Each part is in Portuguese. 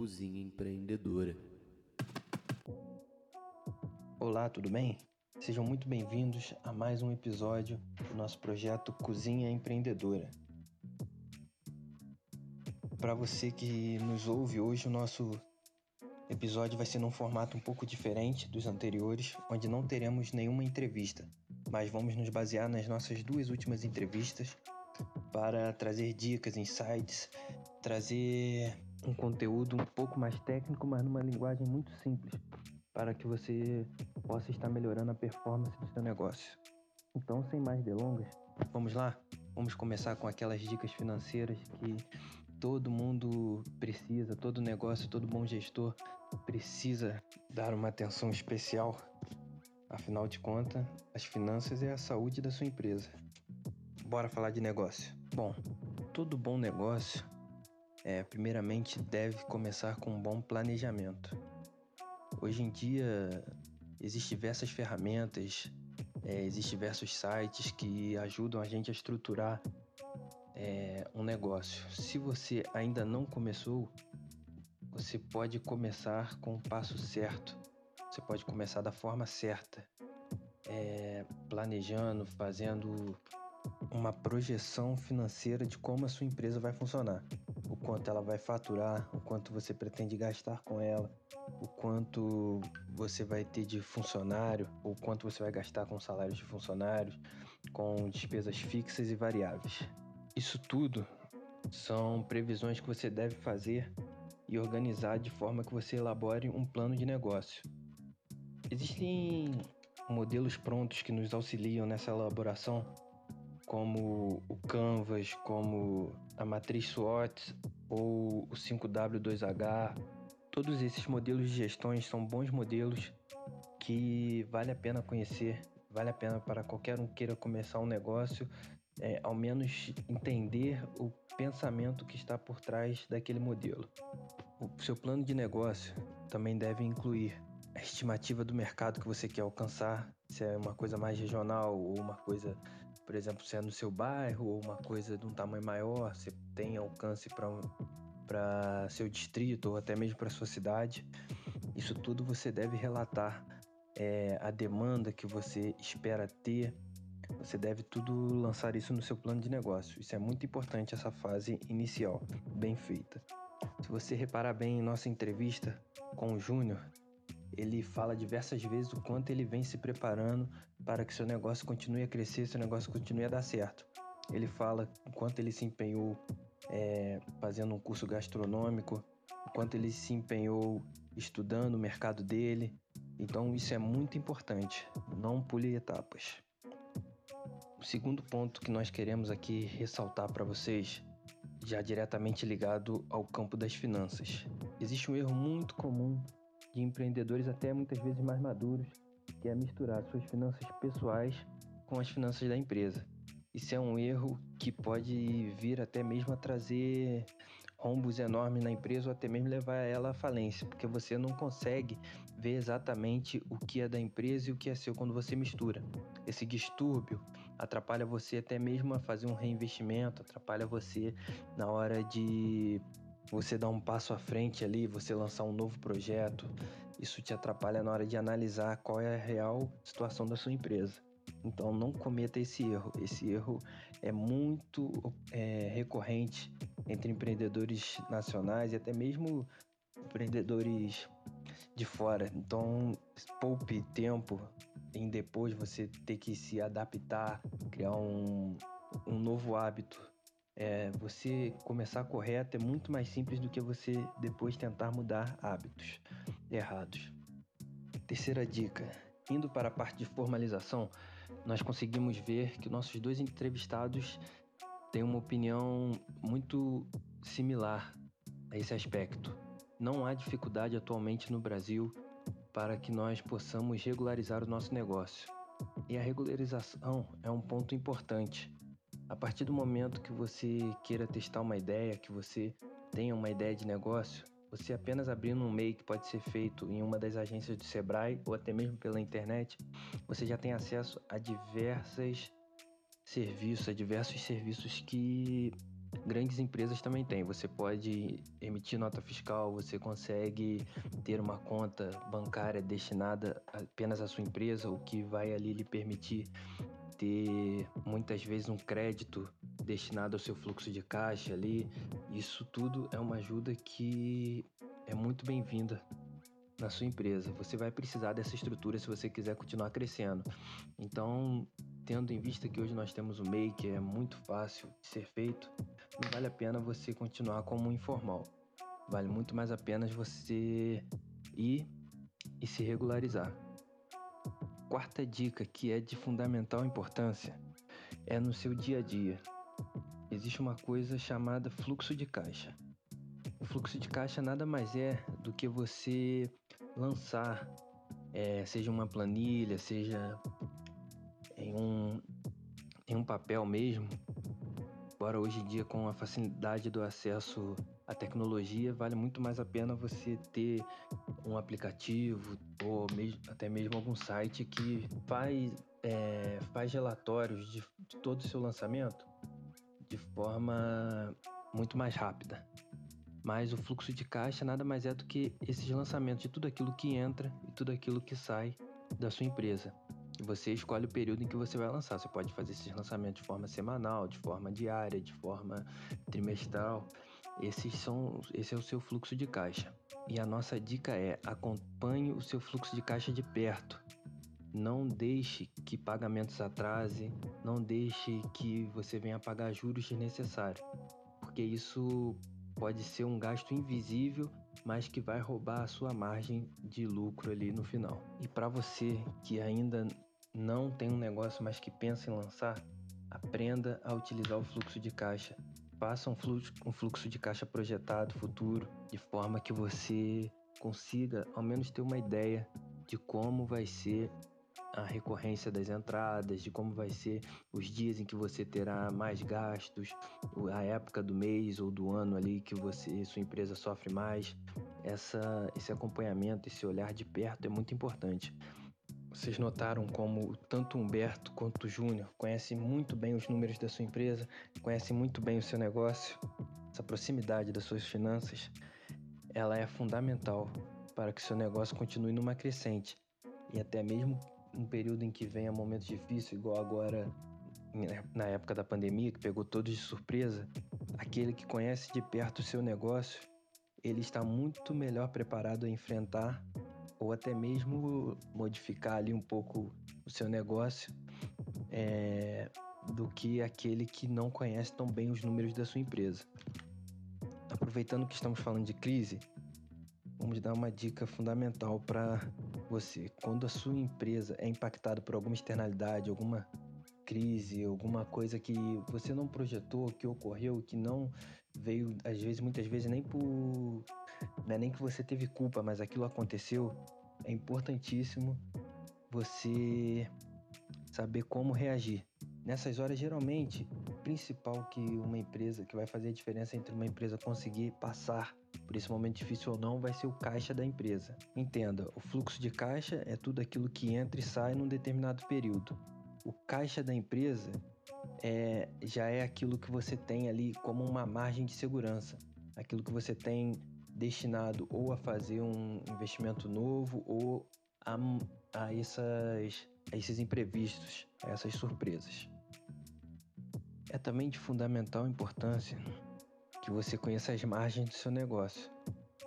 Cozinha Empreendedora. Olá, tudo bem? Sejam muito bem-vindos a mais um episódio do nosso projeto Cozinha Empreendedora. Para você que nos ouve hoje, o nosso episódio vai ser num formato um pouco diferente dos anteriores, onde não teremos nenhuma entrevista, mas vamos nos basear nas nossas duas últimas entrevistas para trazer dicas, insights, trazer um conteúdo um pouco mais técnico, mas numa linguagem muito simples, para que você possa estar melhorando a performance do seu negócio. Então, sem mais delongas, vamos lá? Vamos começar com aquelas dicas financeiras que todo mundo precisa, todo negócio, todo bom gestor precisa dar uma atenção especial. Afinal de contas, as finanças é a saúde da sua empresa. Bora falar de negócio. Bom, todo bom negócio é, primeiramente deve começar com um bom planejamento. Hoje em dia existem diversas ferramentas, é, existem diversos sites que ajudam a gente a estruturar é, um negócio. Se você ainda não começou, você pode começar com o passo certo. Você pode começar da forma certa, é, planejando, fazendo uma projeção financeira de como a sua empresa vai funcionar o quanto ela vai faturar, o quanto você pretende gastar com ela, o quanto você vai ter de funcionário, o quanto você vai gastar com salários de funcionários, com despesas fixas e variáveis. Isso tudo são previsões que você deve fazer e organizar de forma que você elabore um plano de negócio. Existem modelos prontos que nos auxiliam nessa elaboração como o Canvas, como a matriz SWOT ou o 5W2H. Todos esses modelos de gestões são bons modelos que vale a pena conhecer, vale a pena para qualquer um queira começar um negócio, é, ao menos entender o pensamento que está por trás daquele modelo. O seu plano de negócio também deve incluir a estimativa do mercado que você quer alcançar, se é uma coisa mais regional ou uma coisa por exemplo, se é no seu bairro ou uma coisa de um tamanho maior, você tem alcance para seu distrito ou até mesmo para sua cidade. Isso tudo você deve relatar é, a demanda que você espera ter. Você deve tudo lançar isso no seu plano de negócio. Isso é muito importante essa fase inicial, bem feita. Se você reparar bem em nossa entrevista com o Júnior, ele fala diversas vezes o quanto ele vem se preparando para que seu negócio continue a crescer, seu negócio continue a dar certo. Ele fala o quanto ele se empenhou é, fazendo um curso gastronômico, o quanto ele se empenhou estudando o mercado dele. Então isso é muito importante. Não pule etapas. O segundo ponto que nós queremos aqui ressaltar para vocês, já diretamente ligado ao campo das finanças. Existe um erro muito comum de empreendedores até muitas vezes mais maduros, que é misturar suas finanças pessoais com as finanças da empresa. Isso é um erro que pode vir até mesmo a trazer rombos enormes na empresa ou até mesmo levar ela à falência, porque você não consegue ver exatamente o que é da empresa e o que é seu quando você mistura. Esse distúrbio atrapalha você até mesmo a fazer um reinvestimento, atrapalha você na hora de você dar um passo à frente ali, você lançar um novo projeto, isso te atrapalha na hora de analisar qual é a real situação da sua empresa. Então não cometa esse erro. Esse erro é muito é, recorrente entre empreendedores nacionais e até mesmo empreendedores de fora. Então poupe tempo em depois você ter que se adaptar, criar um, um novo hábito é, você começar correto é muito mais simples do que você depois tentar mudar hábitos errados. Terceira dica: indo para a parte de formalização, nós conseguimos ver que nossos dois entrevistados têm uma opinião muito similar a esse aspecto. Não há dificuldade atualmente no Brasil para que nós possamos regularizar o nosso negócio. E a regularização é um ponto importante. A partir do momento que você queira testar uma ideia, que você tenha uma ideia de negócio, você apenas abrindo um MEI que pode ser feito em uma das agências do Sebrae ou até mesmo pela internet, você já tem acesso a diversas serviços, a diversos serviços que grandes empresas também têm. Você pode emitir nota fiscal, você consegue ter uma conta bancária destinada apenas à sua empresa, o que vai ali lhe permitir ter muitas vezes um crédito destinado ao seu fluxo de caixa ali. Isso tudo é uma ajuda que é muito bem-vinda na sua empresa. Você vai precisar dessa estrutura se você quiser continuar crescendo. Então, tendo em vista que hoje nós temos o MEI, que é muito fácil de ser feito, não vale a pena você continuar como informal. Vale muito mais a pena você ir e se regularizar. Quarta dica que é de fundamental importância é no seu dia a dia. Existe uma coisa chamada fluxo de caixa. O fluxo de caixa nada mais é do que você lançar, é, seja uma planilha, seja em um, em um papel mesmo, Agora, hoje em dia, com a facilidade do acesso à tecnologia, vale muito mais a pena você ter um aplicativo ou mesmo, até mesmo algum site que faz, é, faz relatórios de, de todo o seu lançamento de forma muito mais rápida. Mas o fluxo de caixa nada mais é do que esses lançamentos de tudo aquilo que entra e tudo aquilo que sai da sua empresa. E você escolhe o período em que você vai lançar. Você pode fazer esses lançamentos de forma semanal, de forma diária, de forma trimestral. Esses são, esse é o seu fluxo de caixa. E a nossa dica é: acompanhe o seu fluxo de caixa de perto. Não deixe que pagamentos atrasem, não deixe que você venha pagar juros desnecessários, porque isso pode ser um gasto invisível, mas que vai roubar a sua margem de lucro ali no final. E para você que ainda não tem um negócio, mas que pensa em lançar, aprenda a utilizar o fluxo de caixa. Faça um fluxo, um fluxo de caixa projetado futuro, de forma que você consiga ao menos ter uma ideia de como vai ser a recorrência das entradas, de como vai ser os dias em que você terá mais gastos, a época do mês ou do ano ali que você sua empresa sofre mais. Essa, esse acompanhamento, esse olhar de perto é muito importante. Vocês notaram como tanto Humberto quanto Júnior conhecem muito bem os números da sua empresa, conhecem muito bem o seu negócio. Essa proximidade das suas finanças, ela é fundamental para que seu negócio continue numa crescente e até mesmo um período em que venha momentos difíceis, igual agora na época da pandemia, que pegou todos de surpresa, aquele que conhece de perto o seu negócio, ele está muito melhor preparado a enfrentar ou até mesmo modificar ali um pouco o seu negócio é, do que aquele que não conhece tão bem os números da sua empresa. Aproveitando que estamos falando de crise, vamos dar uma dica fundamental para você. Quando a sua empresa é impactada por alguma externalidade, alguma crise, alguma coisa que você não projetou, que ocorreu, que não veio, às vezes, muitas vezes nem por não é nem que você teve culpa, mas aquilo aconteceu, é importantíssimo você saber como reagir. Nessas horas, geralmente, o principal que uma empresa, que vai fazer a diferença entre uma empresa conseguir passar por esse momento difícil ou não, vai ser o caixa da empresa. Entenda, o fluxo de caixa é tudo aquilo que entra e sai num determinado período. O caixa da empresa é, já é aquilo que você tem ali como uma margem de segurança, aquilo que você tem destinado ou a fazer um investimento novo ou a, a, essas, a esses imprevistos, a essas surpresas. É também de fundamental importância que você conheça as margens do seu negócio.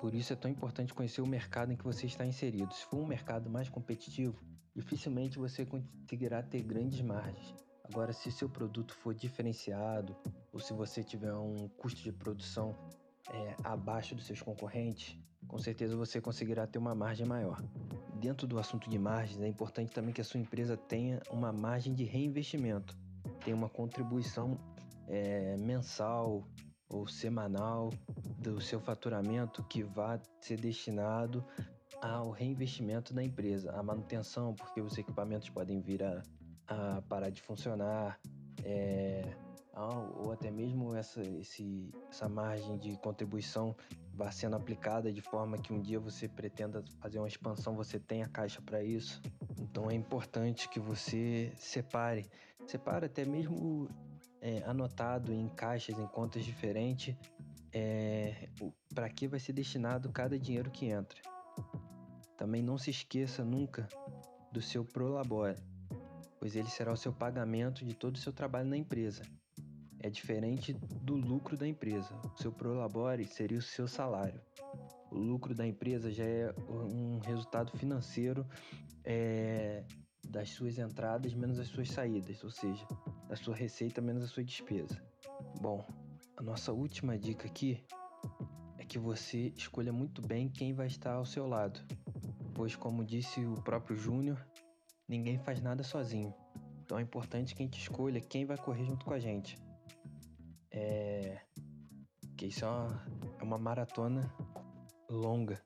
Por isso é tão importante conhecer o mercado em que você está inserido. Se for um mercado mais competitivo, dificilmente você conseguirá ter grandes margens. Agora, se seu produto for diferenciado ou se você tiver um custo de produção é, abaixo dos seus concorrentes, com certeza você conseguirá ter uma margem maior. Dentro do assunto de margens, é importante também que a sua empresa tenha uma margem de reinvestimento, tenha uma contribuição é, mensal ou semanal do seu faturamento que vá ser destinado ao reinvestimento da empresa, à manutenção, porque os equipamentos podem vir a, a parar de funcionar, é, ou até mesmo essa, esse, essa margem de contribuição vá sendo aplicada de forma que um dia você pretenda fazer uma expansão, você tenha caixa para isso. Então é importante que você separe, separe até mesmo é, anotado em caixas, em contas diferentes, é, para que vai ser destinado cada dinheiro que entra. Também não se esqueça nunca do seu Prolabore, pois ele será o seu pagamento de todo o seu trabalho na empresa. É diferente do lucro da empresa. O seu Prolabore seria o seu salário. O lucro da empresa já é um resultado financeiro é, das suas entradas menos as suas saídas, ou seja, da sua receita menos a sua despesa. Bom, a nossa última dica aqui é que você escolha muito bem quem vai estar ao seu lado, pois, como disse o próprio Júnior, ninguém faz nada sozinho. Então é importante que a gente escolha quem vai correr junto com a gente. É. Que isso é uma, é uma maratona longa,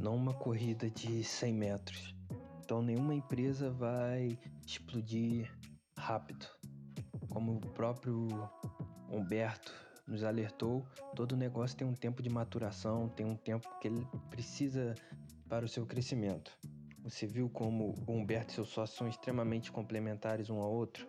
não uma corrida de 100 metros. Então nenhuma empresa vai explodir rápido. Como o próprio Humberto nos alertou, todo negócio tem um tempo de maturação, tem um tempo que ele precisa para o seu crescimento. Você viu como o Humberto e seu sócio são extremamente complementares um ao outro?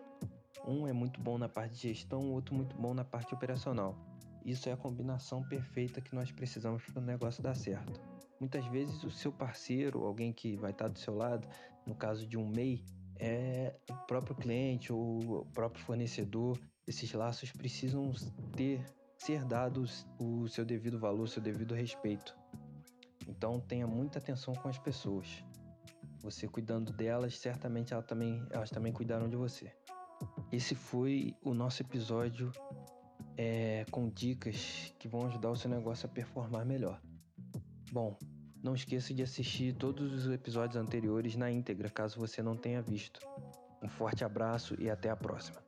Um é muito bom na parte de gestão, o outro muito bom na parte operacional. Isso é a combinação perfeita que nós precisamos para o negócio dar certo. Muitas vezes o seu parceiro, alguém que vai estar do seu lado, no caso de um MEI, é o próprio cliente ou o próprio fornecedor. Esses laços precisam ter ser dados o seu devido valor, o seu devido respeito. Então tenha muita atenção com as pessoas. Você cuidando delas, certamente elas também, elas também cuidarão de você. Esse foi o nosso episódio é, com dicas que vão ajudar o seu negócio a performar melhor. Bom, não esqueça de assistir todos os episódios anteriores na íntegra, caso você não tenha visto. Um forte abraço e até a próxima.